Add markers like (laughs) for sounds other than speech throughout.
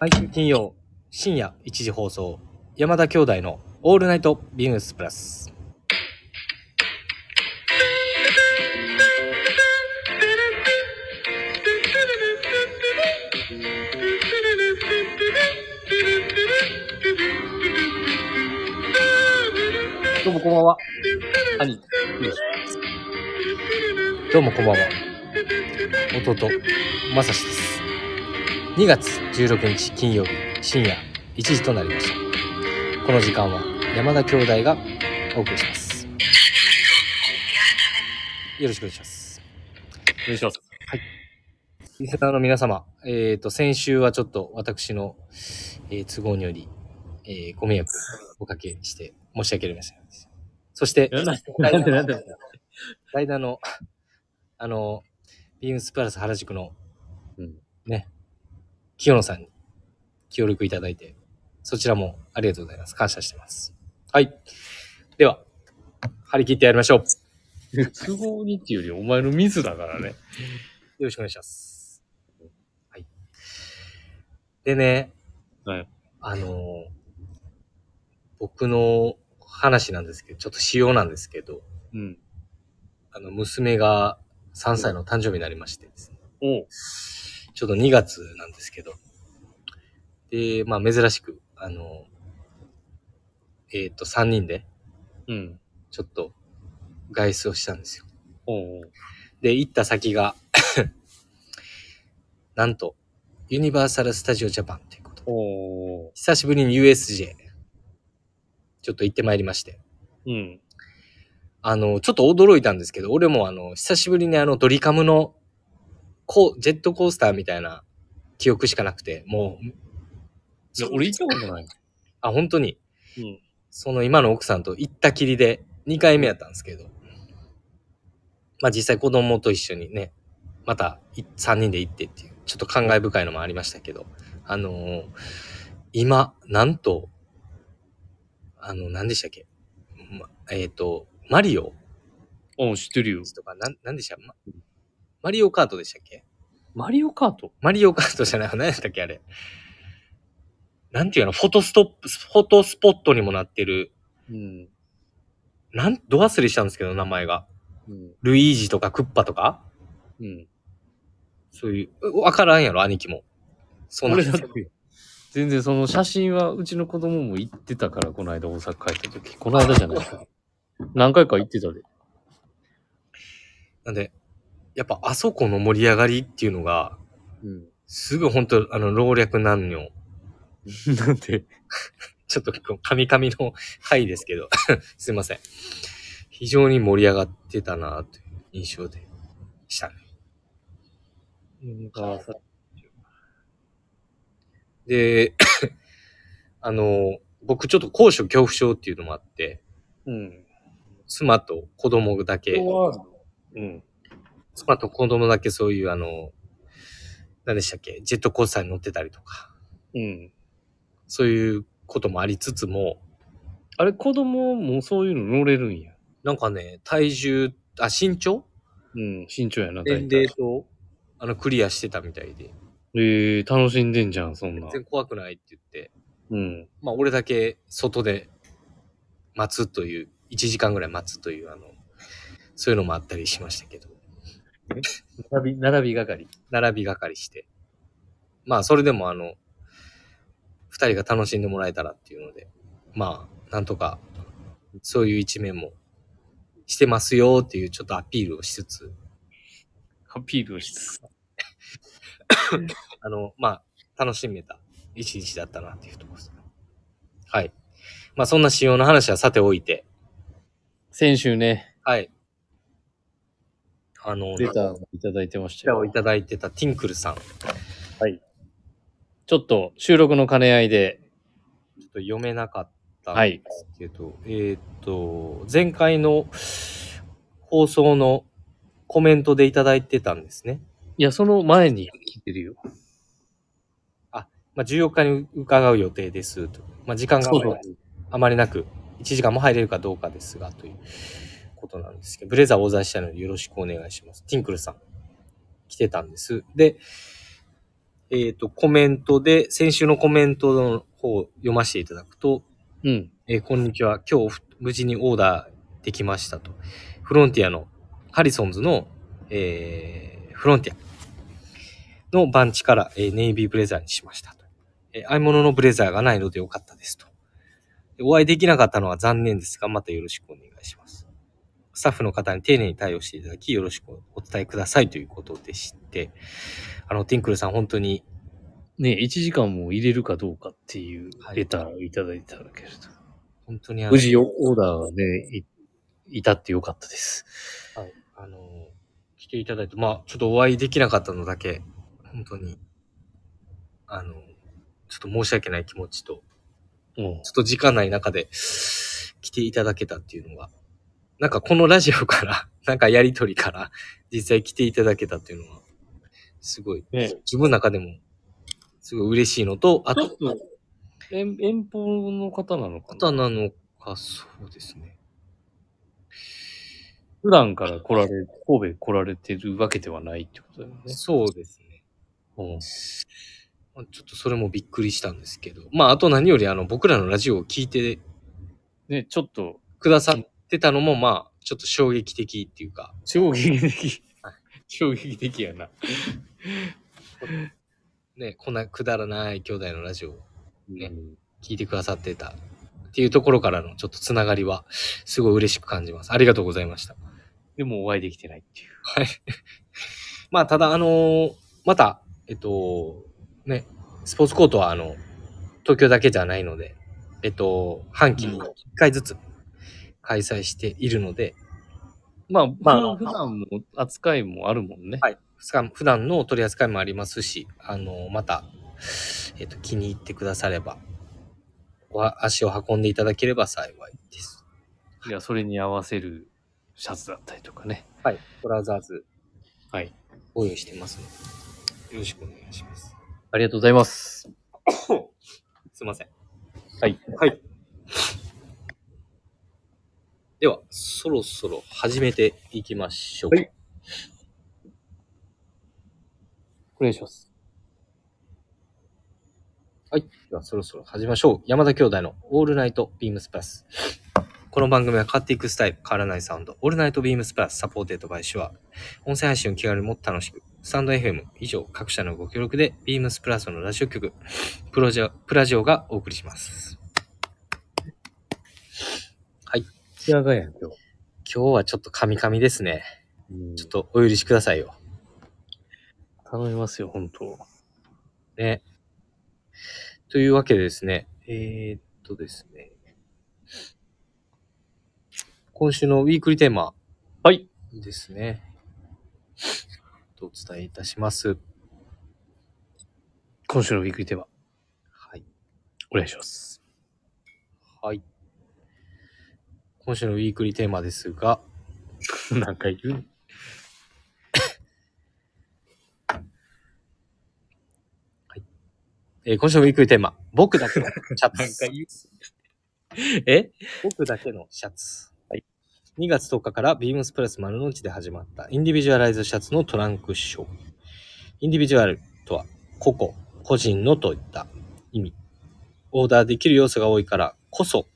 毎週金曜深夜1時放送山田兄弟の「オールナイトビームスプラス」どうもこんばんは。兄しくどうもこんばんは。弟まさしです2月16日金曜日深夜1時となりました。この時間は山田兄弟がお送りします。よろしくお願いします。お願いします。リスナーの皆様、えっ、と、先週はちょっと私の、えー都合により、えーご迷惑をおかけして申し訳ありません。そして、なんでなんでなんで？代打の、あの、ビームスプラス原宿の、うん。ね、清野さんに協力いただいて、そちらもありがとうございます。感謝してます。はい。では、張り切ってやりましょう。よ都合にっていうよりお前のミスだからね。ろしくお願いします。はい。でね、はい。あの、僕の話なんですけど、ちょっと仕様なんですけど、うん。あの、娘が3歳の誕生日になりましてですね。おう。ちょうど2月なんですけど。で、まあ珍しく、あの、えっ、と、3人で、うん。ちょっと、外出をしたんですよ。おうおう。で、行った先が、(laughs) なんと、ユニバーサル・スタジオ・ジャパンということで。おう。久しぶりに USJ、ちょっと行ってまいりまして。うん。あの、ちょっと驚いたんですけど、俺もあの、久しぶりにあの、ドリカムの、こう、ジェットコースターみたいな記憶しかなくて、もう、いや、俺行ったことない。(laughs) あ、本当に、うん。その今の奥さんと行ったきりで2回目やったんですけど、まあ実際子供と一緒にね、また3人で行ってっていう、ちょっと感慨深いのもありましたけど、あのー今、なんと、あの、何でしたっけ、ま、えっ、と、マリオ。おう、知ってるよ。とか、なん、なんでした？まマリオカートでしたっけ？マリオカート？マリオカートじゃない、何やったっけあれ。なんていうの、フォトストップ、フォトスポットにもなってる、うん。なん、ど忘れしたんですけど、名前が。うん。ルイージとかクッパとか？うん。そういう、うわからんやろ、兄貴も。そんな俺だって、全然その写真はうちの子供も行ってたから、この間大阪帰った時。この間じゃない。(laughs) 何回か行ってたで。なんで、やっぱあそこの盛り上がりっていうのが、うん。すぐ本当あの、老若男女。(laughs) なんで、ちょっとカミカミの回ですけど、(laughs) すいません。非常に盛り上がってたなという印象でしたね。で、(coughs) あの、僕ちょっと高所恐怖症っていうのもあって、うん。妻と子供だけ、うん。妻と子供だけそういうあの、何でしたっけ、ジェットコースターに乗ってたりとか、うん。そういうこともありつつも、あれ、子供もそういうの乗れるんや。なんかね、体重、あ、身長？うん。身長やな、年齢と、あの、クリアしてたみたいで、ええ楽しんでんじゃん、そんな全。然怖くないって言って、うん。まあ、俺だけ外で待つという、1時間ぐらい待つという、あの、そういうのもあったりしましたけど、並び、並び係。並び係して。まあ、それでもあの、二人が楽しんでもらえたらっていうので、まあ、なんとか、そういう一面もしてますよっていうちょっとアピールをしつつ、アピールをしつつ。(laughs) あの、まあ、楽しめた一日だったなっていうところですね。はい。まあ、そんな仕様の話はさておいて、先週ね、はい。あの、レターをいただいてましたをいただいてたティンクルさん、ちちょっと収録の兼ね合いで、ょっと読めなかったんはいですけど、えーっと、前回の放送のコメントでいただいてたんですね。いや、その前に聞いてるよ。まあ、14日に伺う予定ですと。まあ、時間があまりなく、1時間も入れるかどうかですが、ということなんですけど、ブレザー大座したのでよろしくお願いします。ティンクルさん、来てたんです。で、えっ、と、コメントで、先週のコメントの方を読ませていただくと、うん。えーこんにちは。今日、無事にオーダーできましたと。フロンティアの、ハリソンズの、えーフロンティアのバンチから、えーネイビーブレザーにしましたと。えー、合い物のブレザーがないのでよかったですと。でお会いできなかったのは残念ですが、またよろしくお願いします。スタッフの方に丁寧に対応していただき、よろしくお伝えくださいということでして、あの、ティンクルさん本当にね、1時間も入れるかどうかっていうはいレターをいただいただけれど。本当に無事オーダーがね、いいたってよかったです。はい。あのー来ていただいて、まあ、ちょっとお会いできなかったのだけ、本当に、あの、ちょっと申し訳ない気持ちと、うん。ちょっと時間ない中で来ていただけたっていうのが、なんかこのラジオから、(laughs) なんかやりとりから、実際来ていただけたっていうのは、すごい、ね自分の中でも、すごい嬉しいのと、あと、遠遠方の方なのかな？方なのか、そうですね。普段から来られ、神戸来られてるわけではないってことだよね。そうですね。うん。まあちょっとそれもびっくりしたんですけど、まあ、あと何よりあの、僕らのラジオを聞いてね、ちょっと、くださってたのも、まあ、ちょっと衝撃的っていうか、衝撃的はい。衝撃的やな。(laughs) ね、こんなくだらない兄弟のラジオをねうん聞いてくださってたっていうところからのちょっとつながりは、すごい嬉しく感じます。ありがとうございました。でもお会いできてないっていう。はい。まあ、ただ、あのーまた、えっと、ね、スポーツコートは、あの、東京だけじゃないので、えっと、半期に1回ずつ開催しているので、まあ、まあ普段も扱いもあるもんね。はい。普段の取り扱いもありますし、あの、また、えっと、気に入ってくだされば、お足を運んでいただければ幸いです。いや、それに合わせるシャツだったりとかね。はい。ブラザーズはい。ご用意してますので、よろしくお願いします。ありがとうございます。(coughs) すいません。はい。はい。では、そろそろ始めていきましょう。はいお願いします。はい。では、そろそろ始めましょう。山田兄弟の All Night BEAMS+。この番組は変わっていくスタイル、変わらないサウンド、 All Night BEAMS+ supported by Shure。音声配信を気軽にもっと楽しく、 stand.fm 以上各社のご協力で、ビームスプラスのラジオ局、プロジオ、プラジオがお送りします。山田やん、今日。今日はちょっとカミカミですね。うんちょっとお許しくださいよ。頼みますよ、本当ね。というわけでですね、えー、っとですね。今週のウィークリーテーマはい。ですね。お伝えいたします。今週のウィークリーテーマ、はい。お願いします。はい。今週のウィークリーテーマですが、(laughs) なんか言う？(coughs) えー今週のウィークリーテーマ、僕だけのシャツ。(laughs) え？僕だけのシャツ。はい。2月10日からビームスプラス丸の内で始まったインディビジュアライズシャツのトランクショー。インディビジュアルとは、個々、個人のといった意味。オーダーできる要素が多いからこそ、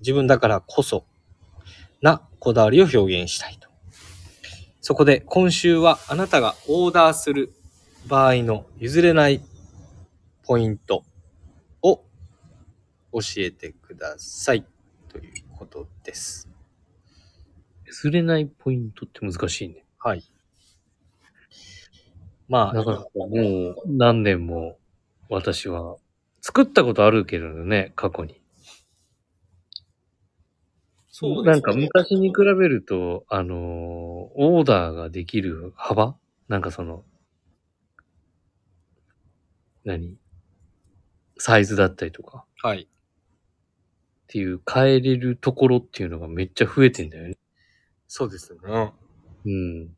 自分だからこそ、なこだわりを表現したいと。そこで今週はあなたがオーダーする場合の譲れないポイントを教えてください。ということです。譲れないポイントって難しいね。はい。まあ、だからもう何年も私は作ったことあるけどね、過去に。そうですねなんか昔に比べると、あのーオーダーができる幅？なんかその、何？サイズだったりとか？はい。っていう変えれるところっていうのがめっちゃ増えてんだよね。そうですね。うん。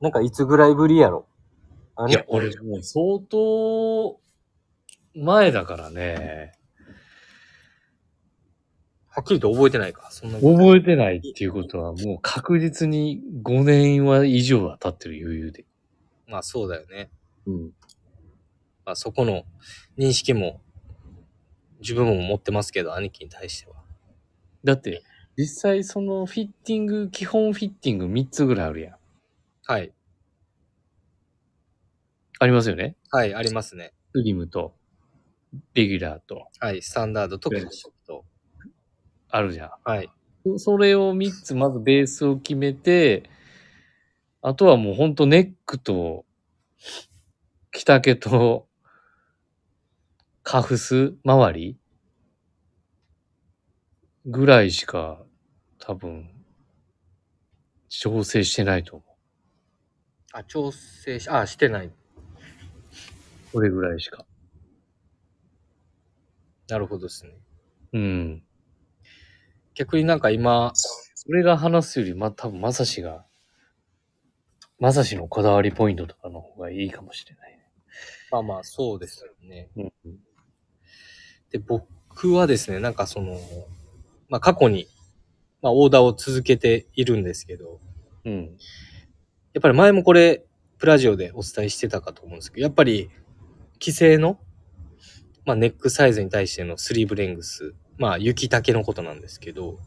なんかいつぐらいぶりやろ？あいや、俺もう相当前だからね、はっきりと覚えてないか。そんな。覚えてないっていうことはもう確実に5年は以上は経ってる余裕で。まあそうだよね。うん。まあ、そこの認識も自分も持ってますけど、兄貴に対しては。だって、実際そのフィッティング、基本フィッティング3つぐらいあるやん。はい。ありますよね？はい、ありますね。スリムと、レギュラーと、はい、スタンダードとはい褐色と。あるじゃん。はい。それを3つ、まずベースを決めて、あとはもうほんとネックと、着丈と、カフス周りぐらいしか多分、調整してないと思う。あ、調整し、あ、してない。これぐらいしか。なるほどですね。うん。逆になんか今、それが話すより、ま、多分まさしが、まさしのこだわりポイントとかの方がいいかもしれないね。まあまあ、そうですよね。うん。で、僕はですね、なんかその、まあ過去に、まあオーダーを続けているんですけど、うん。やっぱり前もこれ、プラジオでお伝えしてたかと思うんですけど、やっぱり、既製の、まあネックサイズに対してのスリーブレングス、まあ雪丈のことなんですけど、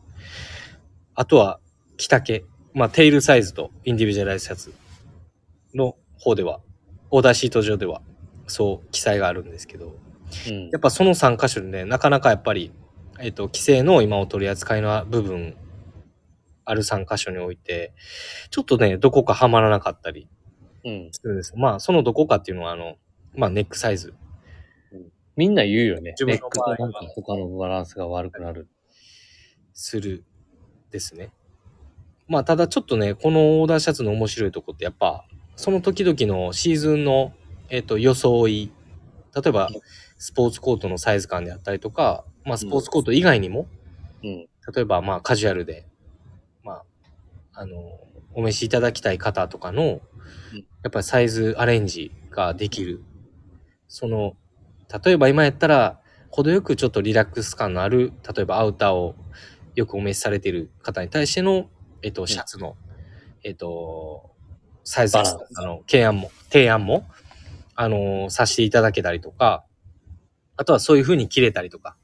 あとは、着丈、まあテールサイズとインディビジュアライズシャツの方では、オーダーシート上では、そう記載があるんですけど、うんやっぱその3箇所でね、なかなかやっぱり、えっ、と、規制の今お取り扱いの部分、ある3箇所において、ちょっとね、どこかはまらなかったりうん。するんですよ。まあ、そのどこかっていうのは、あの、まあ、ネックサイズ。みんな言うよね。自分のネックとなんか他のバランスが悪くなる。するですね。まあ、ただちょっとね、このオーダーシャツの面白いとこってやっぱ、その時々のシーズンの、えっ、と、装い、例えば、スポーツコートのサイズ感であったりとか、まあ、スポーツコート以外にも、うん。例えば、まあ、カジュアルで、まあ、あの、お召しいただきたい方とかの、やっぱりサイズアレンジができる。その、例えば今やったら、程よくちょっとリラックス感のある、例えばアウターをよくお召しされている方に対しての、えっと、シャツの、えっと、サイズあの、提案も、提案も、あの、させていただけたりとか、あとはそういう風に切れたりとか、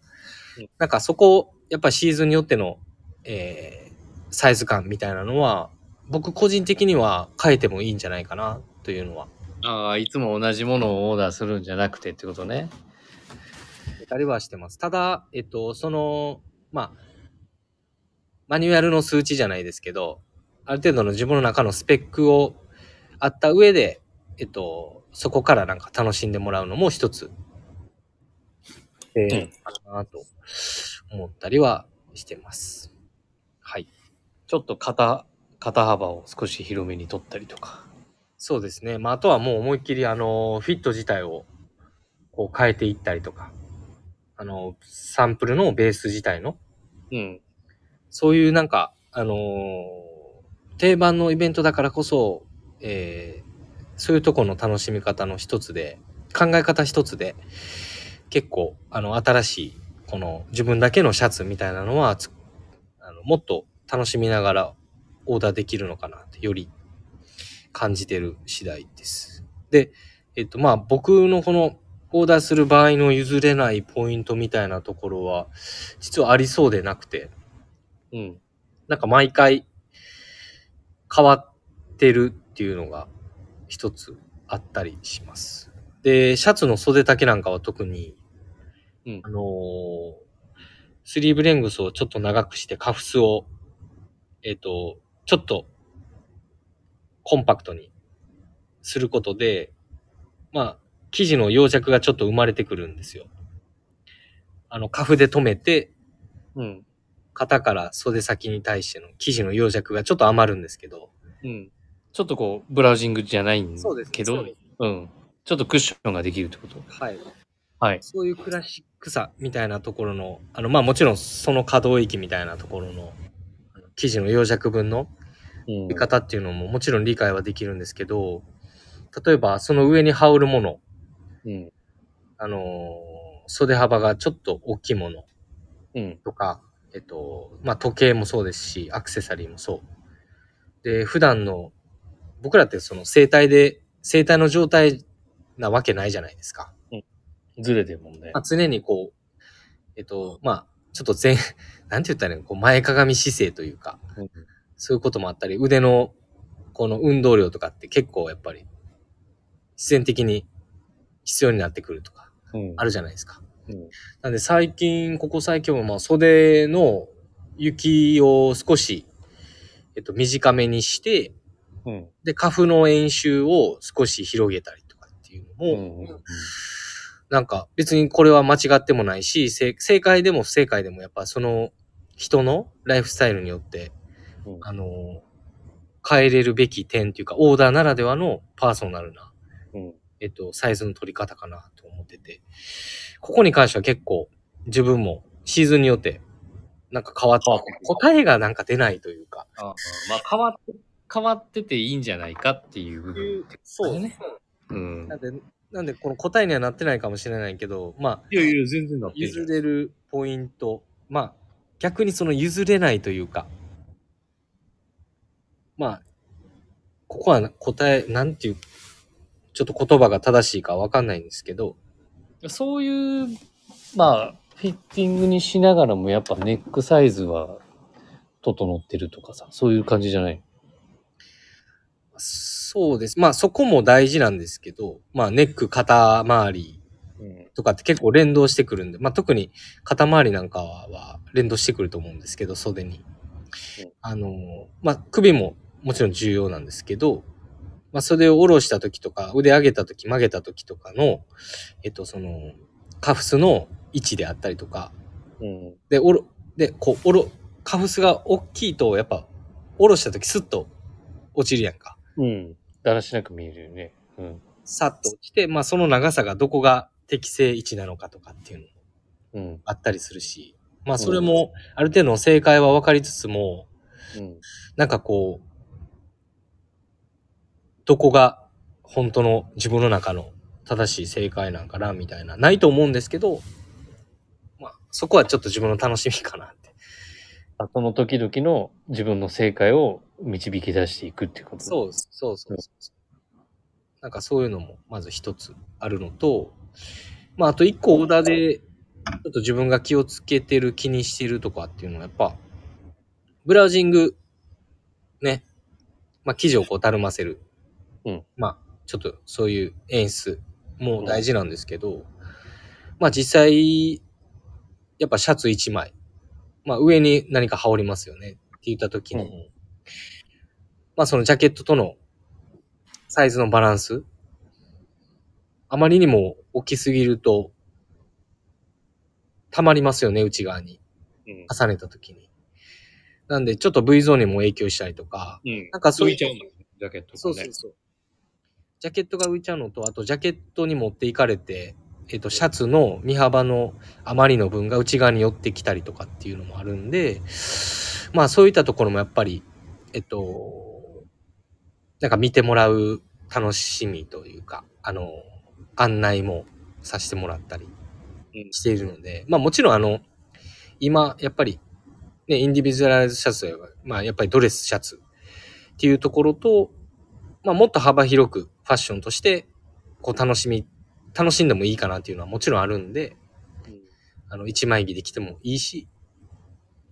うん。なんかそこ、やっぱシーズンによっての、えーサイズ感みたいなのは、僕個人的には変えてもいいんじゃないかな、というのは。ああ、いつも同じものをオーダーするんじゃなくてってことね。たりはしてます。ただ、えっと、その、まあ、マニュアルの数値じゃないですけど、ある程度の自分の中のスペックをあった上で、えっと、そこからなんか楽しんでもらうのも一つ、えーうんかなと思ったりはしてます。はい。ちょっと肩、肩幅を少し広めに取ったりとか。そうですね。まあ、あとはもう思いっきり、あの、フィット自体を、こう変えていったりとか、あの、サンプルのベース自体の、うん。そういうなんか、あのー定番のイベントだからこそ、えーそういうとこの楽しみ方の一つで、考え方一つで、結構、あの、新しい、この自分だけのシャツみたいなのは、つあのもっと楽しみながらオーダーできるのかなって、より感じてる次第です。で、えっと、まあ、僕のこの、オーダーする場合の譲れないポイントみたいなところは、実はありそうでなくて、うん。なんか毎回変わってるっていうのが一つあったりします。で、シャツの袖丈なんかは特に、うんあのースリーブレングスをちょっと長くしてカフスを、えっ、と、ちょっとコンパクトにすることで、まあ、生地の溶着がちょっと生まれてくるんですよ。あの、カフで止めて、うん。肩から袖先に対しての生地の溶着がちょっと余るんですけど、うん。ちょっとこう、ブラウジングじゃないんですけどそうです、うん。ちょっとクッションができるってこと？はい。はい。そういうクラシックさみたいなところの、あの、まあもちろんその可動域みたいなところの、生地の溶着分のうん見方っていうのももちろん理解はできるんですけど、例えばその上に羽織るもの、うん。あのー袖幅がちょっと大きいものうん。とか、えっと、まあ時計もそうですし、アクセサリーもそう。で、普段の、僕らってその生体で、生体の状態なわけないじゃないですか。ずれてるもんねまあ、。常にこう、えっと、まあ、ちょっと前、(laughs) なんて言ったらいいの？こう前かがみ姿勢というか、うんそういうこともあったり、腕のこの運動量とかって結構やっぱり必然的に必要になってくるとかうんあるじゃないですか。うんなんで最近、ここ最近もまあ袖の雪を少し、えっと、短めにして、うん。で、花粉の演習を少し広げたりとかっていうのうも、んうんなんか別にこれは間違ってもないし、正正解でも不正解でもやっぱその人のライフスタイルによって、うんあの、変えれるべき点っていうか、オーダーならではのパーソナルな、うん。えっと、サイズの取り方かなと思ってて、ここに関しては結構自分もシーズンによってなんか変わって答えがなんか出ないというか、ああまあ変わって、変わってていいんじゃないかっていう部分。そうね。うん。なんで、なんでこの答えにはなってないかもしれないけど、まあ、いやいや、全然なってる譲れるポイント、まあ、逆にその譲れないというか、まあ、ここは答え、なんていう、ちょっと言葉が正しいかわかんないんですけど、そういう、まあ、フィッティングにしながらもやっぱネックサイズは整ってるとかさ、そういう感じじゃない？そうです。まあそこも大事なんですけど、まあネック、肩周りうん。とかって結構連動してくるんで、まあ特に肩周りなんかは連動してくると思うんですけど、袖にうん。あの、まあ首ももちろん重要なんですけど、まあ袖を下ろした時とか、腕上げた時、曲げた時とかの、えっとその、カフスの位置であったりとか、うん。で、おろ、で、こう、おろ、カフスが大きいと、やっぱ、下ろした時スッと落ちるやんか。うん。だらしなく見えるよね。うん。さっと落ちて、まあその長さがどこが適正位置なのかとかっていうのもうん。あったりするし、まあそれもある程度の正解は分かりつつも、うん。なんかこう、どこが本当の自分の中の正しい正解なんかなみたいな、ないと思うんですけど、まあそこはちょっと自分の楽しみかなって。その時々の自分の正解を導き出していくっていうこと。そうそうそうそう。なんかそういうのもまず一つあるのと、まああと一個オーダーでちょっと自分が気をつけてる気にしてるとかっていうのはやっぱ、ブラウジング、ね、まあ記事をこうたるませる。うんまあちょっとそういう演出も大事なんですけど、まあ実際、やっぱシャツ一枚、まあ上に何か羽織りますよねって言った時に、うんまあそのジャケットとのサイズのバランス、あまりにも大きすぎると、溜まりますよね、内側に。うん。重ねた時に。なんで、ちょっと V ゾーンにも影響したりとか、うん。なんかそういう浮いちゃうジャケット。そうそうそう。ジャケットが浮いちゃうのと、あとジャケットに持っていかれて、えっと、シャツの身幅のあまりの分が内側に寄ってきたりとかっていうのもあるんで、まあそういったところもやっぱり、えっと、なんか見てもらう楽しみというか、あの、案内もさせてもらったりうん。しているので、まあもちろんあの、今、やっぱり、ね、インディビジュアライズシャツは、まあやっぱりドレスシャツっていうところと、まあもっと幅広くファッションとして、こう楽しみ、楽しんでもいいかなっていうのはもちろんあるんで、うんあの、一枚着で着てもいいし、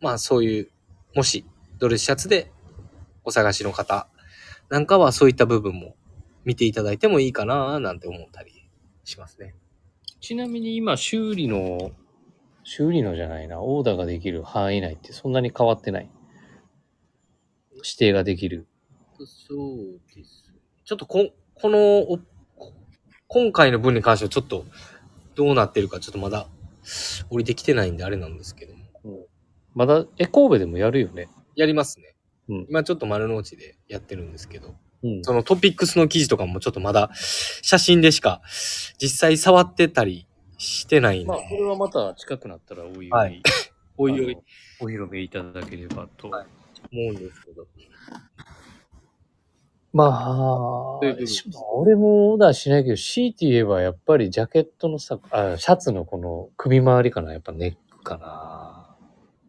まあそういう、もしドレスシャツでお探しの方なんかはそういった部分も見ていただいてもいいかななんて思ったりしますね。ちなみに今、修理の、修理のじゃないな、オーダーができる範囲内ってそんなに変わってない？指定ができる？そうです。ちょっとこ、この、今回の分に関してはちょっとどうなってるかちょっとまだ降りてきてないんであれなんですけども。まだ、え、神戸でもやるよね。やりますね。うん今ちょっと丸の内でやってるんですけど、うんそのトピックスの記事とかもちょっとまだ写真でしか実際触ってたりしてないんで、まあ、これはまた近くなったらおいおい、はい (laughs) おいおいお披露目いただければと。はい思うんですけど。まあ俺もオーダーしないけど、強いて言えばやっぱりジャケットのさ、あシャツのこの首回りかな、やっぱネックかな。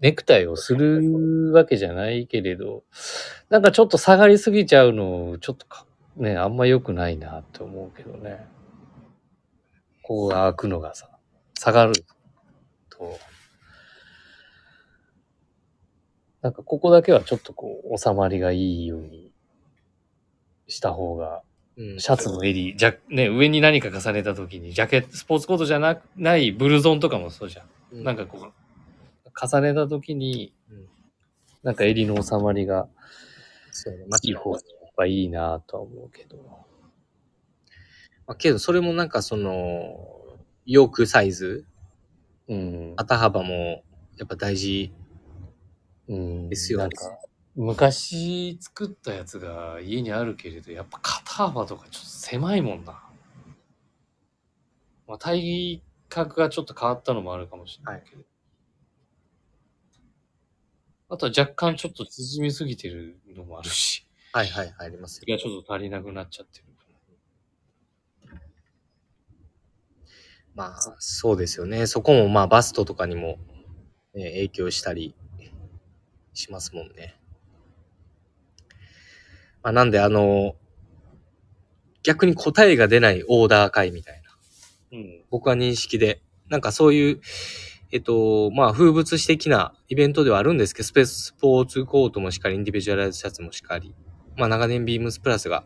ネクタイをするわけじゃないけれど、なんかちょっと下がりすぎちゃうの、ちょっとかね、あんま良くないなって思うけどね。ここが開くのがさ、下がると、なんかここだけはちょっとこう、収まりがいいようにした方が、うんシャツの襟、じゃ、ね、上に何か重ねた時に、ジャケット、スポーツコートじゃなないブルゾンとかもそうじゃん。なんかこう、重ねた時にうん、なんか襟の収まりがそうね、まいい方がやっぱいいなとは思うけど。あ、けど、それもなんかその、ヨークサイズ、うん。肩幅もやっぱ大事。うんですよねなんか、昔作ったやつが家にあるけれど、やっぱ肩幅とかちょっと狭いもんな。まあ、体格がちょっと変わったのもあるかもしれないけど。あとは若干ちょっと縮みすぎてるのもあるし、はいはい、ありますよ。がちょっと足りなくなっちゃってる。まあ、そうですよね。そこもまあ、バストとかにも、ね、影響したりしますもんね。まあ、なんで、あの、逆に答えが出ないオーダー会みたいな。うん。僕は認識で、なんかそういう、えっと、まあ、風物詩的なイベントではあるんですけど、スペーススポーツコートもしっかり、インディビジュアライズシャツもしっかり、まあ、長年ビームスプラスが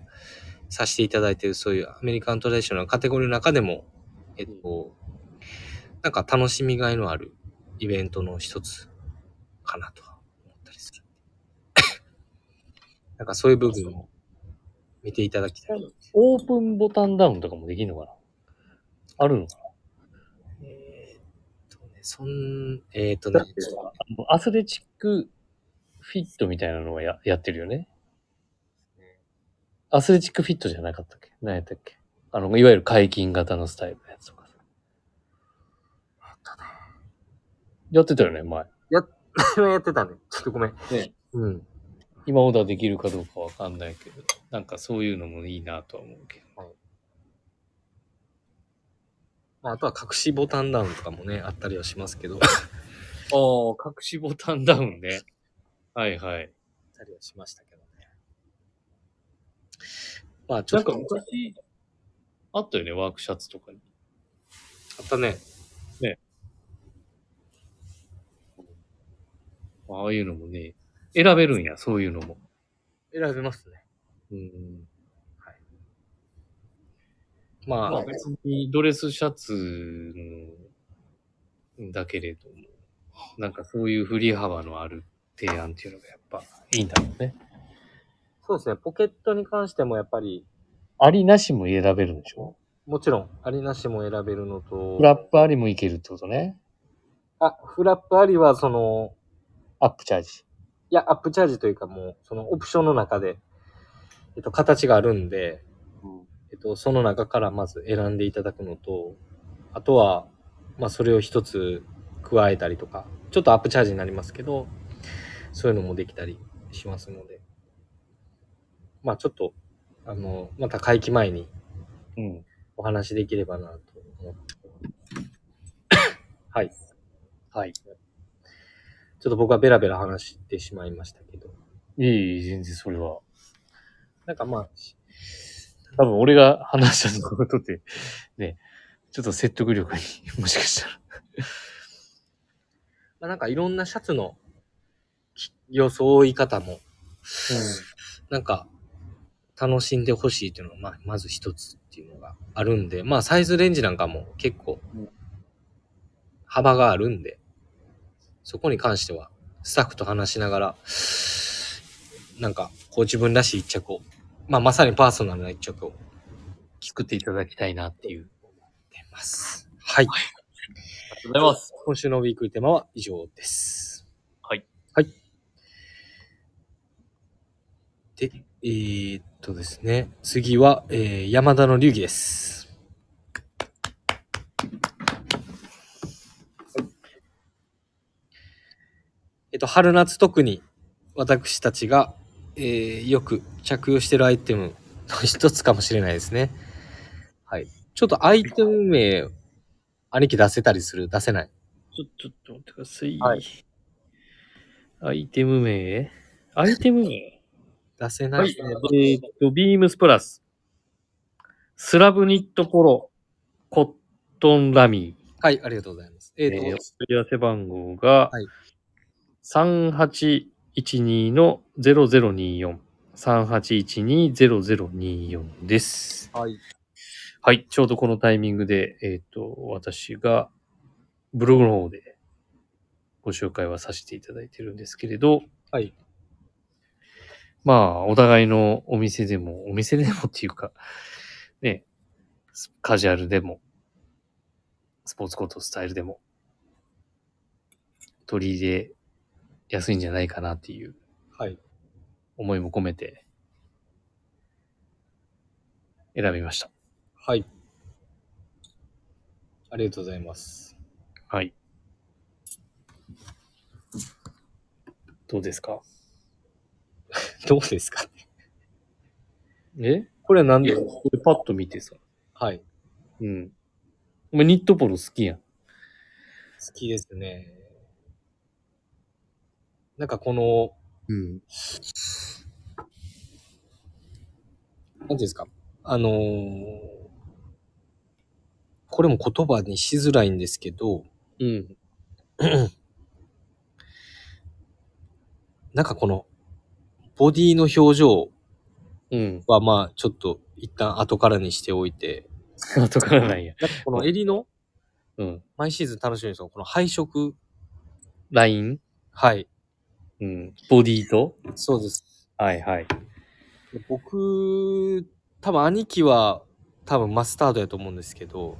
させていただいている、そういうアメリカントラディショナルのカテゴリーの中でも、えっと、なんか楽しみがいのあるイベントの一つかなとは思ったりする。なんかそういう部分を見ていただきたい。オープンボタンダウンとかもできるのかな？あるのかえーっとね、そん、えーっとねアスレチックフィットみたいなのはややってるよね？アスレチックフィットじゃなかったっけ？何やったっけ？あの、いわゆる解禁型のスタイルのやつとかさ。やってたよね、前。今 (laughs) やってたね。ちょっとごめん。ねうん。今オーダーできるかどうかわかんないけど、なんかそういうのもいいなとは思うけど。まあ、あとは隠しボタンダウンとかもね、あったりはしますけど。あ (laughs) っああ、隠しボタンダウンね。はいはい。たりはしましたけどね。まあ、ちょなんかっと、昔、あったよね、ワークシャツとかに。あったね。ああいうのもね、選べるんや、そういうのも。選べますね。うん。まあ、まあ別にドレスシャツのだけれども、なんかそういう振り幅のある提案っていうのがやっぱいいんだろうね。そうですね。ポケットに関してもやっぱり、ありなしも選べるんでしょ？もちろん、ありなしも選べるのと、フラップありもいけるってことね。あ、フラップありは、その、アップチャージ。いや、アップチャージというかもう、そのオプションの中で、えっと、形があるんで、えっと、その中からまず選んでいただくのと、あとは、まあ、それを一つ加えたりとか、ちょっとアップチャージになりますけど、そういうのもできたりしますので、まあ、ちょっと、あの、また会期前にうん。お話できればなと思って。(laughs) はい。はい。ちょっと僕はベラベラ話してしまいましたけど、いいいい、全然それは。なんかまあ、多分俺が話したのことって、ね、ちょっと説得力に、(laughs) もしかしたら。まあ、なんかいろんなシャツのき装い方も、なんか楽しんでほしいっていうのが、まあ、まず一つっていうのがあるんで、まあサイズレンジなんかも結構うん幅があるんで、そこに関してはスタッフと話しながら、なんかこう自分らしい一着を、まあまさにパーソナルな一着を作っていただきたいなっていう。出ます。はい。ありがとうございます。今週のウィークリーテーマは以上です。はい。はい。で、えー、っとですね、次は、えー、山田の流儀です。えっと、春夏特に私たちが、えー、よく着用しているアイテムの一つかもしれないですね。はい。ちょっとアイテム名、兄貴出せたりする？出せない？ちょ、ちょっと待ってください。はいアイテム名？アイテム名？出せなはいい。えーっと、ビームスプラス。スラブニットポロ、コットンラミはい、ありがとうございます。えー。っ、と、えーお問い合わせ番号が、はい3812の0024。3812-0024です。はい。はい。ちょうどこのタイミングで、えっ、と、私がブログの方でご紹介はさせていただいてるんですけれど、はい。まあ、お互いのお店でも、お店でもっていうか、ね、スカジュアルでも、スポーツコートスタイルでも、取り入れやすいんじゃないかなっていうはい。思いも込めて、選びました。はい。ありがとうございます。はい。どうですか？(laughs) どうですか？え？これはなんで？いや、これパッと見てさ。はい。うん。お前ニットポロ好きやん。好きですね。なんかこの、うん。なんていうんですか？あのーこれも言葉にしづらいんですけど、うん。なんかこの、ボディの表情うん。はまあ、ちょっと一旦後からにしておいて、(laughs) 後からないや。なんかこの襟の、うん。毎シーズン楽しみですよ。この配色。ライン？はい。うん。ボディと？そうです。はいはい。僕、多分兄貴は多分マスタードやと思うんですけど、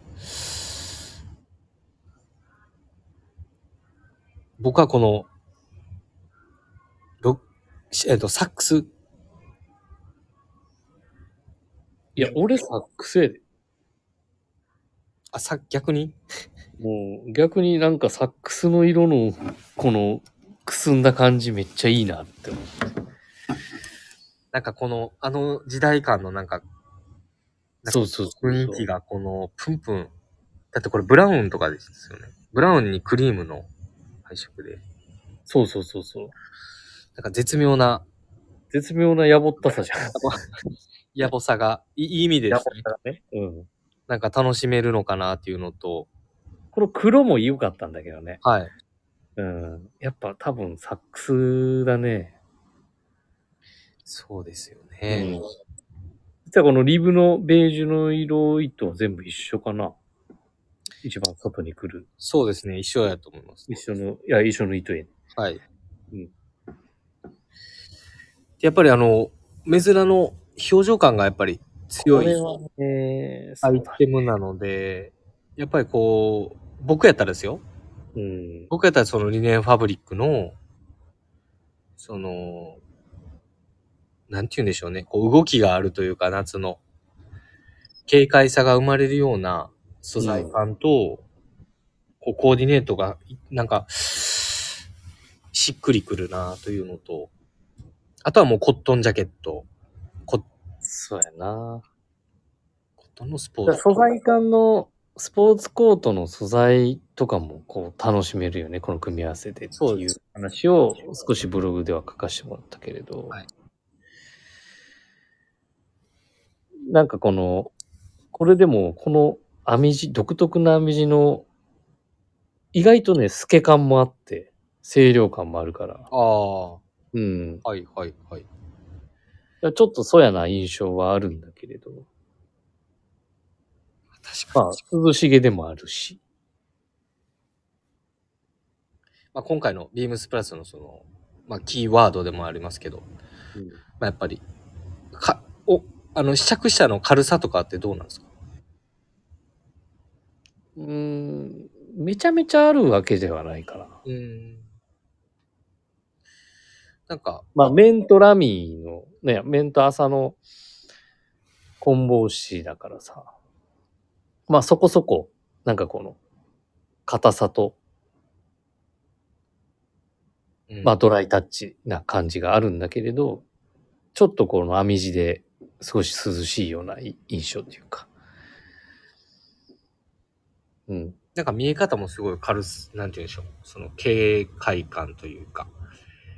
僕はこの、ロえっと、サックス、いや、俺サックスやで。あ、さ、逆に？(laughs) もう逆になんかサックスの色のこのくすんだ感じめっちゃいいなって思う。なんかこの、あの時代感のなんか、なんかそうそうそう。雰囲気がこの、プンプン。だってこれブラウンとかですよね。ブラウンにクリームの配色で、そうそうそうそう。なんか絶妙な絶妙なやぼったさじゃん。野暮 (laughs) さが、いいい意味でですね。がね。うん。なんか楽しめるのかなっていうのと、この黒も良かったんだけどね。はい。うん。やっぱ多分サックスだね。そうですようね。ん。実はこのリブのベージュの色糸は全部一緒かな？一番外に来る。そうですね。一緒やと思います。一緒の、いや、一緒の糸やね。はい。うんやっぱりあの、メズラの表情感がやっぱり強いアイテムなので、やっぱりこう、僕やったらですよ。うん。僕やったらそのリネンファブリックの、その、なんて言うんでしょうね。こう動きがあるというか、夏の、軽快さが生まれるような素材感と、こうコーディネートが、なんか、しっくりくるなというのと、あとはもうコットンジャケット。コそうやな。コットンのスポーツ。素材感のスポーツコートの素材とかもこう楽しめるよね、この組み合わせでっていう話を少しブログでは書かせてもらったけれど、はい。なんかこの、これでもこの編み地、独特な編み地の意外とね、透け感もあって、清涼感もあるから、ああ、うん。はいはいはい。ちょっとそやな印象はあるんだけれど、確かに。まあ、涼しげでもあるし、まあ、今回のビームスプラスのその、まあ、キーワードでもありますけど、うんまあ、やっぱり、か、お、あの、試着したの軽さとかってどうなんですか？うーん、めちゃめちゃあるわけではないから。うん。なんか、まあ、メントラミーの、ね、メント朝の棍棒紙だからさ。まあ、そこそこ、なんかこの、硬さと、うんまあ、ドライタッチな感じがあるんだけれど、ちょっとこの編み地で少し涼しいようない印象っていうか。うん。なんか見え方もすごい軽す、なんて言うんでしょう。その、軽快感というか。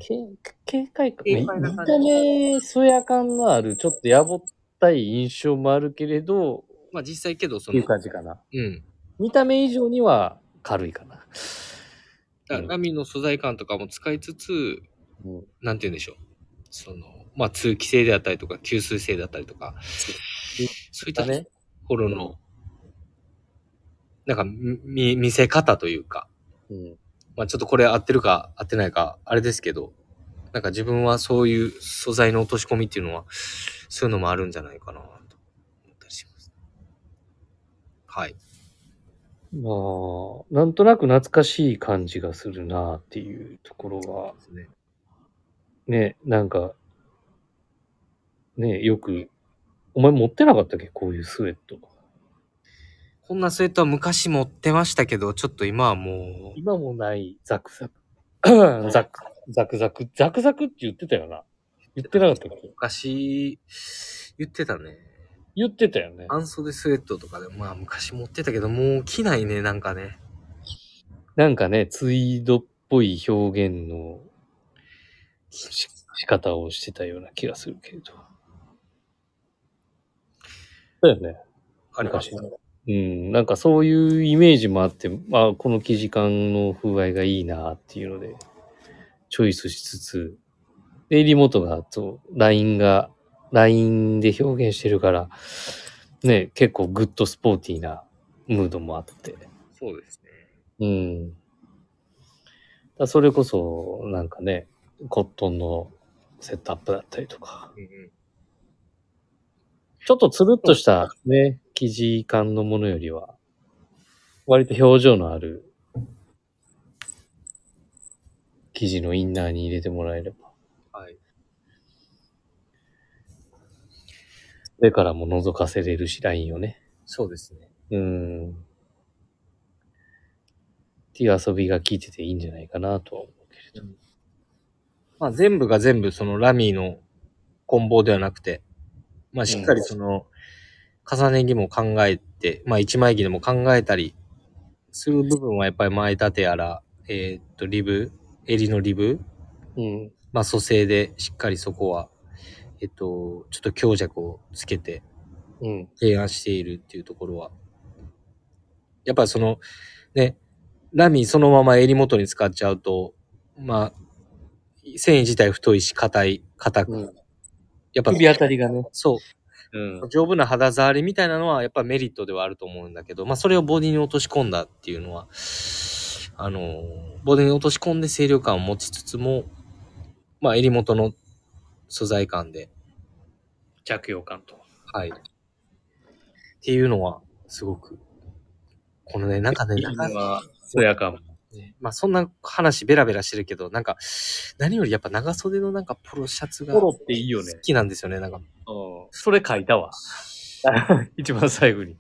け警戒感？軽快な見た目、そや感のある、ちょっとやぼったい印象もあるけれど、まあ実際けど、そのいう、感じかな。うん。見た目以上には軽いかな。だからラミの素材感とかも使いつつ、うんなんて言うんでしょう。その、まあ、通気性であったりとか、吸水性だったりとか、そういったとね。ころの、なんか、み、見せ方というか、うん。まあ、ちょっとこれ合ってるか合ってないか、あれですけど、なんか自分はそういう素材の落とし込みっていうのは、そういうのもあるんじゃないかな。はい。まあ、なんとなく懐かしい感じがするなっていうところが、ですね。ね、なんか、ね、よく、お前持ってなかったっけ？こういうスウェット。こんなスウェットは昔持ってましたけど、ちょっと今はもう、今もないザクザク。ザク、ザクザク、ザクザクって言ってたよな。言ってなかったっけ？昔、言ってたね。言ってたよね。半袖スウェットとかで、まあ昔持ってたけど、もう着ないね、なんかね。なんかね、ツイードっぽい表現のし仕方をしてたような気がするけれど。だよね。ありました。うん、なんかそういうイメージもあって、まあ、この生地感の風合いがいいなっていうので、チョイスしつつ、で、襟元が、と、ラインが、ラインで表現してるから、ね、結構グッドスポーティーなムードもあって、そうですね。うん。だそれこそ、なんかね、コットンのセットアップだったりとか、うんうん。ちょっとつるっとしたね、生地感のものよりは、割と表情のある生地のインナーに入れてもらえれば。はい。それからも覗かせれるし、ラインをね。そうですね。うん。っていう遊びが効いてていいんじゃないかなとは思うけれど。まあ全部が全部そのラミーの棍棒ではなくて、まあしっかりその、重ね着も考えて、まあ一枚着でも考えたりする部分はやっぱり前立てやら、えーっと、リブ、襟のリブ、うん。まあ蘇生でしっかりそこは、えっと、ちょっと強弱をつけてうん。提案しているっていうところは、やっぱりその、ね、ラミーそのまま襟元に使っちゃうと、まあ、繊維自体太いし、硬い、硬く。うんやっぱ、首あたりがね。そうう、丈夫な肌触りみたいなのはやっぱメリットではあると思うんだけど、まあそれをボディに落とし込んだっていうのは、あの、ボディに落とし込んで清涼感を持ちつつも、まあ襟元の素材感で、着用感と。はい。っていうのは、すごく、このね、なんかね、なんかは、そやかも。ねまあそんな話ベラベラしてるけど、なんか、何よりやっぱ長袖のなんかポロシャツが好ポロっていいよね。きなんですよね、なんか。うん。それ書いたわ。(laughs) 一番最後に。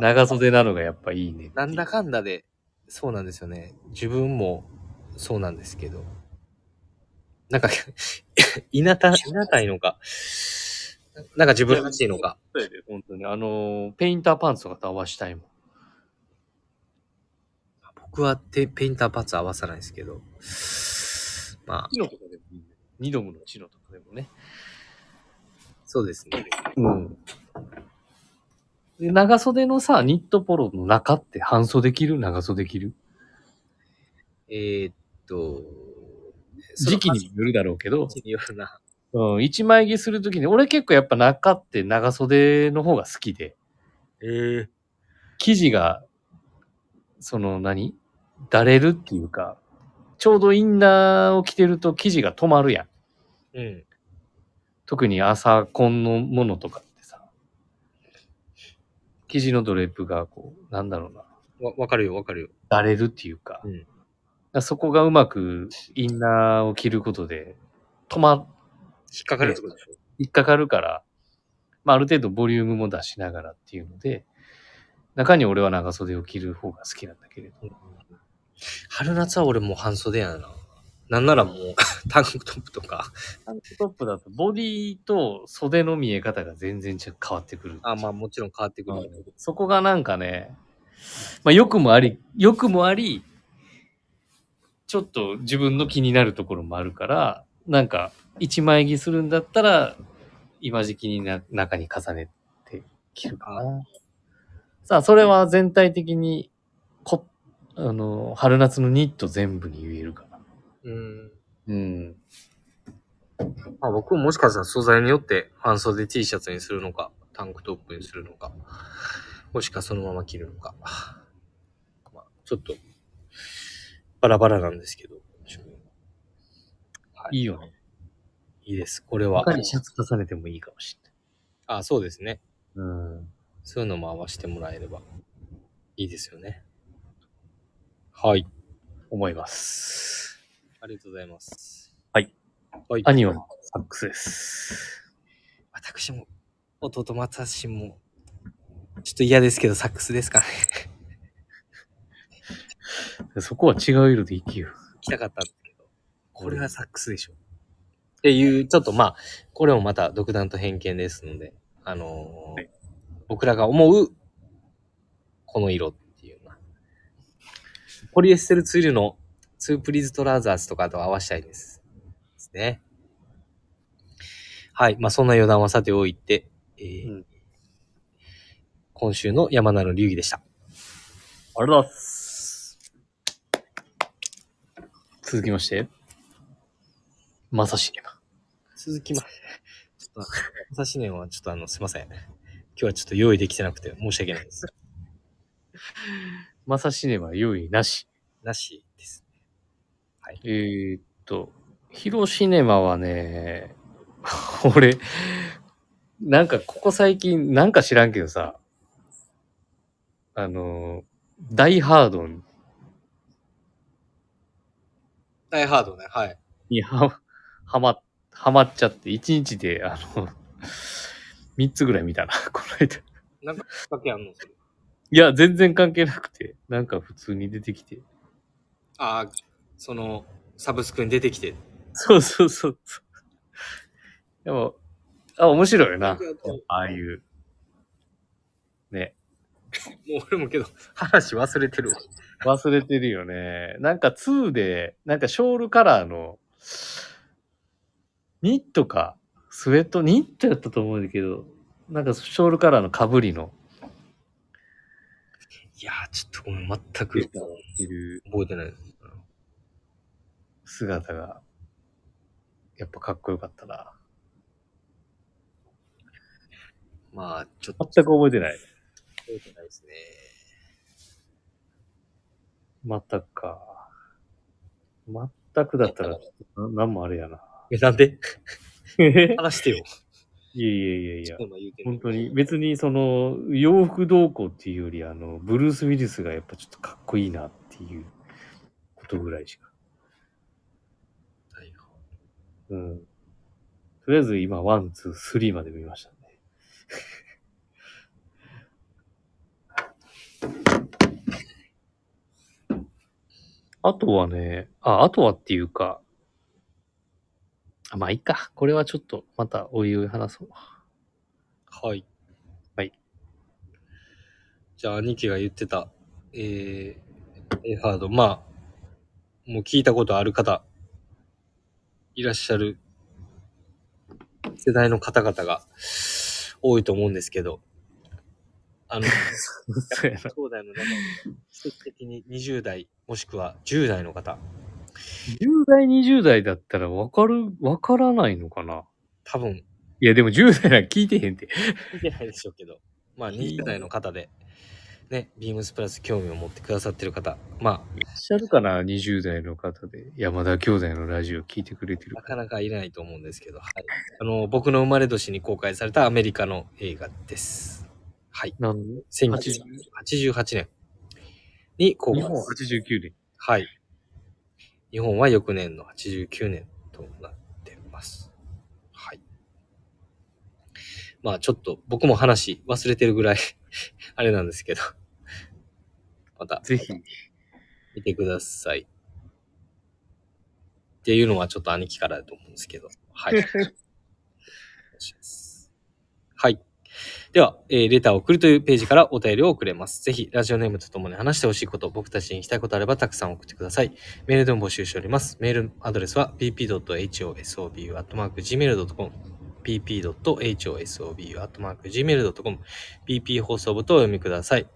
長袖なのがやっぱいいね。なんだかんだで、そうなんですよね。自分もそうなんですけど。なんか、いなた、いなたいのか、なんか自分らしいのか。そうやで、本当に。あのー、ペインターパンツとかと合わしたいもん。僕はテペインターパーツ合わさないですけど。まあ、チノとかでもいいね。ニドムのチノとかでもね。そうですね。うん。で、長袖のさ、ニットポロの中って半袖着る？長袖着る？えーっと、時期にもよるだろうけど時、期によるな。うん、一枚着するときに、俺結構やっぱ中って長袖の方が好きで、ええ。生地が、その何？だれるっていうか、ちょうどインナーを着てると生地が止まるやん。うん。特に朝コンのものとかってさ、生地のドレープがこう、なんだろうな、わ、わかるよ、わかるよ。だれるっていうか、うん。そこがうまくインナーを着ることで止ま、引っかかるってことでしょ？引っかかるから、まあある程度ボリュームも出しながらっていうので、中に俺は長袖を着る方が好きなんだけれど。春夏は俺もう半袖やな。なんならもう (laughs) タンクトップとか。タンクトップだとボディと袖の見え方が全然変わってくる。あ、まあもちろん変わってくる。うんそこがなんかね、まあ良くもあり、良くもあり、ちょっと自分の気になるところもあるから、なんか一枚着するんだったら、今時期にな中に重ねて着るかな。さあ、それは全体的に、こ、あの、春夏のニット全部に言えるかな。うん。うん。まあ僕ももしかしたら素材によって半袖 T シャツにするのか、タンクトップにするのか、もしくはそのまま着るのか。まあちょっと、バラバラなんですけど。はいいいよね。いいです。これは。他にシャツ重ねてもいいかもしあ、そうですね。れない。うん。そういうのも合わせてもらえればいいですよね。はい。思います。ありがとうございます。はい。はい。兄はサックスです。私も、弟も私も、ちょっと嫌ですけど、サックスですかね。そこは違う色でいきよ。来たかったこれはサックスでしょ。っていう、ちょっとまあ、これもまた独断と偏見ですので、あのーはい僕らが思う、この色っていうのは、ポリエステルツールのツープリーツトラウザーズとかと合わせたいです。ですね。はい。まあ、そんな余談はさておいて、えーうん今週の山名の流儀でした。ありがとうございます。続きまして、まさしねば。続きまして、ちょっと、朝し年はちょっとあの、すいません。今日はちょっと用意できてなくて申し訳ないです。まさしねば用意なし。なしです。えー、っと、ヒロシネマはね、(laughs) 俺、なんかここ最近、なんか知らんけどさ、あの、ダイハードダイハードね、はい。には、はま、はまっちゃって、一日で、あの、(laughs) 三つぐらい見たな、(laughs) この間。なんか、きっかけあんのそれ？いや、全然関係なくて、なんか普通に出てきて。ああ、その、サブスクに出てきて。そうそうそう。でも、あ、面白いよな。もああいう。ね。う俺もけど、話忘れてるわ。(laughs) 忘れてるよね。なんか2で、なんかショールカラーの、ニットか、スウェット、ニットやったと思うんだけど、なんかショールカラーの被りの、いやー、ちょっとごめん、全く覚えてない。姿が、やっぱかっこよかったな。まあ、ちょっと全く覚えてない。覚えてないですね。全くか。全くだったら、ななんもあれやな。え、なんで？い (laughs) や話してよ。いやいやいや。今言うてる本当に、別にその、洋服同行っていうより、あの、ブルース・ウィリスがやっぱちょっとかっこいいなっていうことぐらいしか。はいうん。とりあえず今、ワン、ツー、スリーまで見ましたね。(laughs) あとはね、あ、あとはっていうか、あ、まあいいか。これはちょっと、またおいおい話そう。はい。はい。じゃあ、兄貴が言ってた、えー、エハード、まあ、もう聞いたことある方、いらっしゃる世代の方々が多いと思うんですけど、あの。(laughs) 兄弟の中で、奇跡的に20代、もしくは10代の方、10代、20代だったらわかる、わからないのかな？多分、いや、でも10代なんか聞いてへんて。見てないでしょうけど、まあ、20代の方で、ね、ビームスプラス興味を持ってくださってる方、まいらっしゃるかな ?20 代の方で。山田兄弟のラジオ聞いてくれてるあ、な。かなかいないと思うんですけど、はい。あの、僕の生まれ年に公開されたアメリカの映画です。はい。なんで？1988年に公開日本89年。はい。日本は翌年の89年となってます。はい。まあちょっと僕も話忘れてるぐらい (laughs) あれなんですけど、またぜひ。見てください。っていうのはちょっと兄貴からだと思うんですけど、はい。(laughs) はい。では、えーレターを送るというページからお便りを送れます。ぜひ、ラジオネームとともに話してほしいこと、僕たちに聞きたいことあればたくさん送ってください。メールでも募集しております。メールアドレスは pp.hosobu.gmail.com pp.hosobu.gmail.com pp 放送部とお読みください。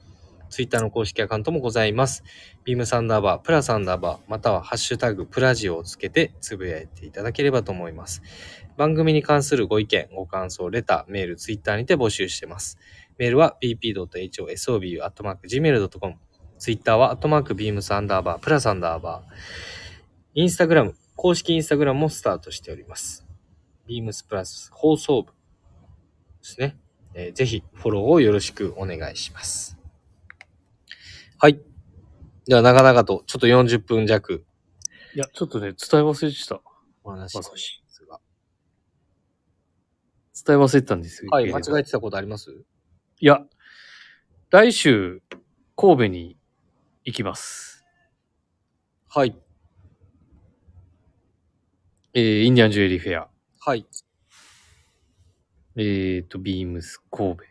ツイッターの公式アカウントもございます。ビームサンダーバー、プラサンダーバー、またはハッシュタグプラジオをつけてつぶやいていただければと思います。番組に関するご意見、ご感想、レター、メール、ツイッターにて募集してます。メールは bp.hosobu.gmail.com。ツイッターは、アットマークビームサンダーバー、プラサンダーバー。インスタグラム、公式インスタグラムもスタートしております。ビームスプラス放送部ですね。えーぜひフォローをよろしくお願いします。はい。では、長々と、ちょっと40分弱いや、ちょっとね、伝え忘れてた。お話し。伝え忘れてたんですよ。はい、間違えてたことあります？いや、来週、神戸に行きます。はい。えー、インディアンジュエリーフェア。はい。えーと、ビームス神戸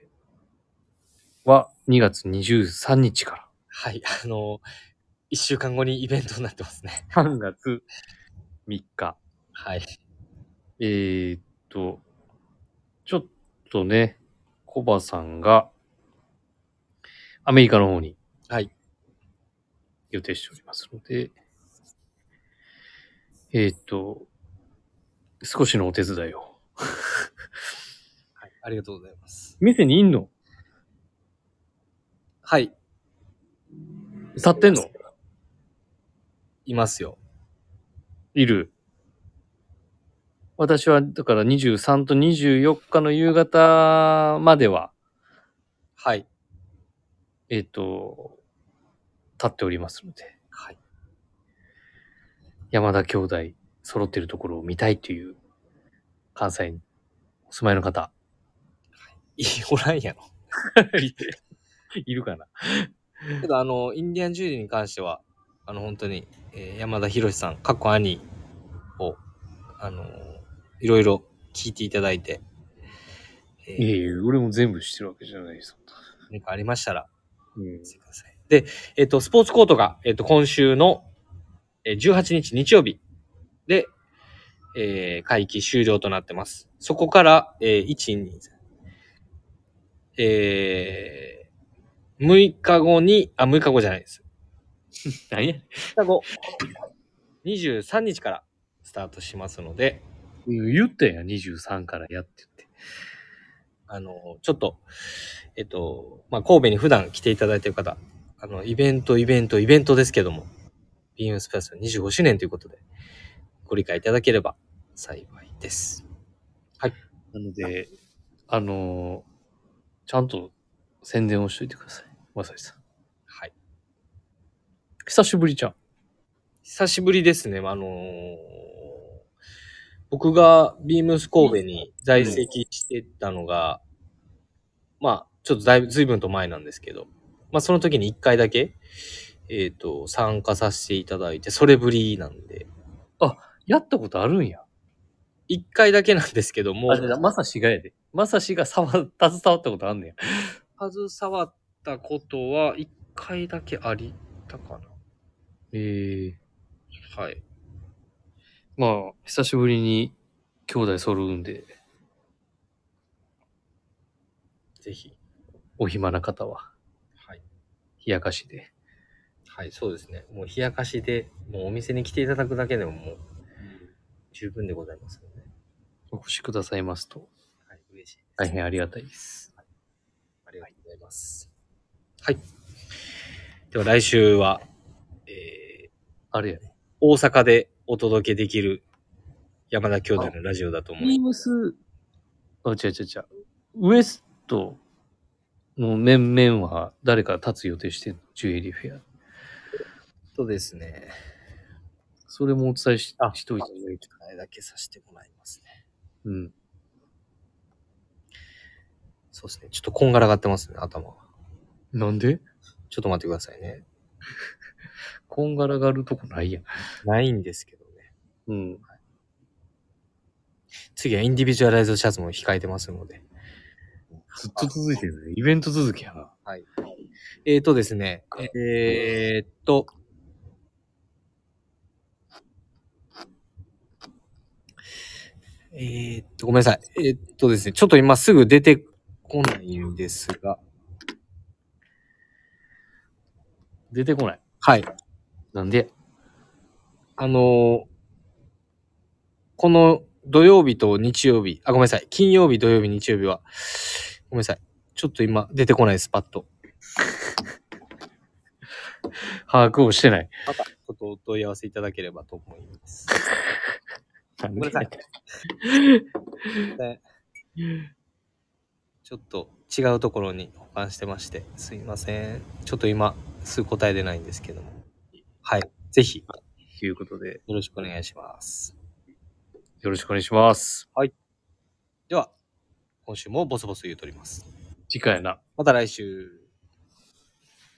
は2月23日からはい。あの1週間後にイベントになってますね。3月3日。はい。えーと、ちょっとね、コバさんがアメリカの方にはい。予定しておりますので、えーと、少しのお手伝いを。はい。ありがとうございます。店にいんの？はい。立ってんの？いますよ。いる？私は、だから23と24日の夕方までは、はい。えっ、と、立っておりますので、はい。山田兄弟揃ってるところを見たいという、関西にお住まいの方、いい、おらんやろ。(laughs) いるかなけど、あの、インディアンジュエリーに関しては、あの、本当に、えー山田博さん、過去兄を、あの、いろいろ聞いていただいて、えーいやいや、俺も全部知ってるわけじゃないです。何かありましたら、うん。してください。で、えっ、と、スポーツコートが、えっ、と、今週の、えー18日日曜日で、えー会期終了となってます。そこから、えー、1、2、3えー、6日後に、あ、6日後じゃないです。(laughs) 何や6日後、23日からスタートしますので、言ったやん、23からやってって。あの、ちょっと、えっと、まあ、神戸に普段来ていただいている方、あの、イベント、イベント、イベントですけども、ビームスプラス25周年ということで、ご理解いただければ幸いです。なので、あのーちゃんと宣伝をしといてください。まさしさん。はい。久しぶりじゃん。久しぶりですね。あのー僕がビームス神戸に在籍してたのが、まあ、ちょっとだいぶ、随分と前なんですけど、まあ、その時に一回だけ、えっ、と、参加させていただいて、それぶりなんで、やったことあるんや。一回だけなんですけども、あ、じゃあまさしがやで。まさしがさわ、携わったことあんねや。携わったことは一回だけありたかええな。はい。まあ、久しぶりに兄弟揃うんで、ぜひ。お暇な方は、はい。冷やかしで。はい、そうですね。もう冷やかしで、もうお店に来ていただくだけでももう十分でございますので、お越しくださいますと、はい、嬉しいです。大変ありがたいです。ありがとうございます。はい。では来週は、えー、あれやね。大阪でお届けできる山田兄弟のラジオだと思いビームス、あ、違う違う違う。ウエストの面々は誰か立つ予定してんの？ジュエリーフェア。そうですね。それもお伝えしあしといた方がいい。あれだけさせてもらいますね。うん。そうですね。ちょっとこんがらがってますね、頭が。なんでちょっと待ってくださいね。こんがらがるとこないやん。ないんですけどね。うん。次はインディビジュアライズドシャツも控えてますので。ずっと続いてるね。イベント続きやな。はい。えーとですね、えーっと、えーっと、ごめんなさい。えーっとですね、ちょっと今すぐ出てこないんですが、出てこない。はい。なんで？あのーこの土曜日と日曜日、あ、ごめんなさい。金曜日、土曜日、日曜日は、ごめんなさい。ちょっと今出てこないです、パッと。(laughs) 把握をしてない。また、ちょっとお問い合わせいただければと思います。ごめんなさいちょっと違うところに保管してまして、すいません。ちょっと今、すぐ答え出ないんですけども。はい。ぜひ、よということで、ろしくお願いします。よろしくお願いします。では、今週もボソボソ言うとります。次回な。また来週。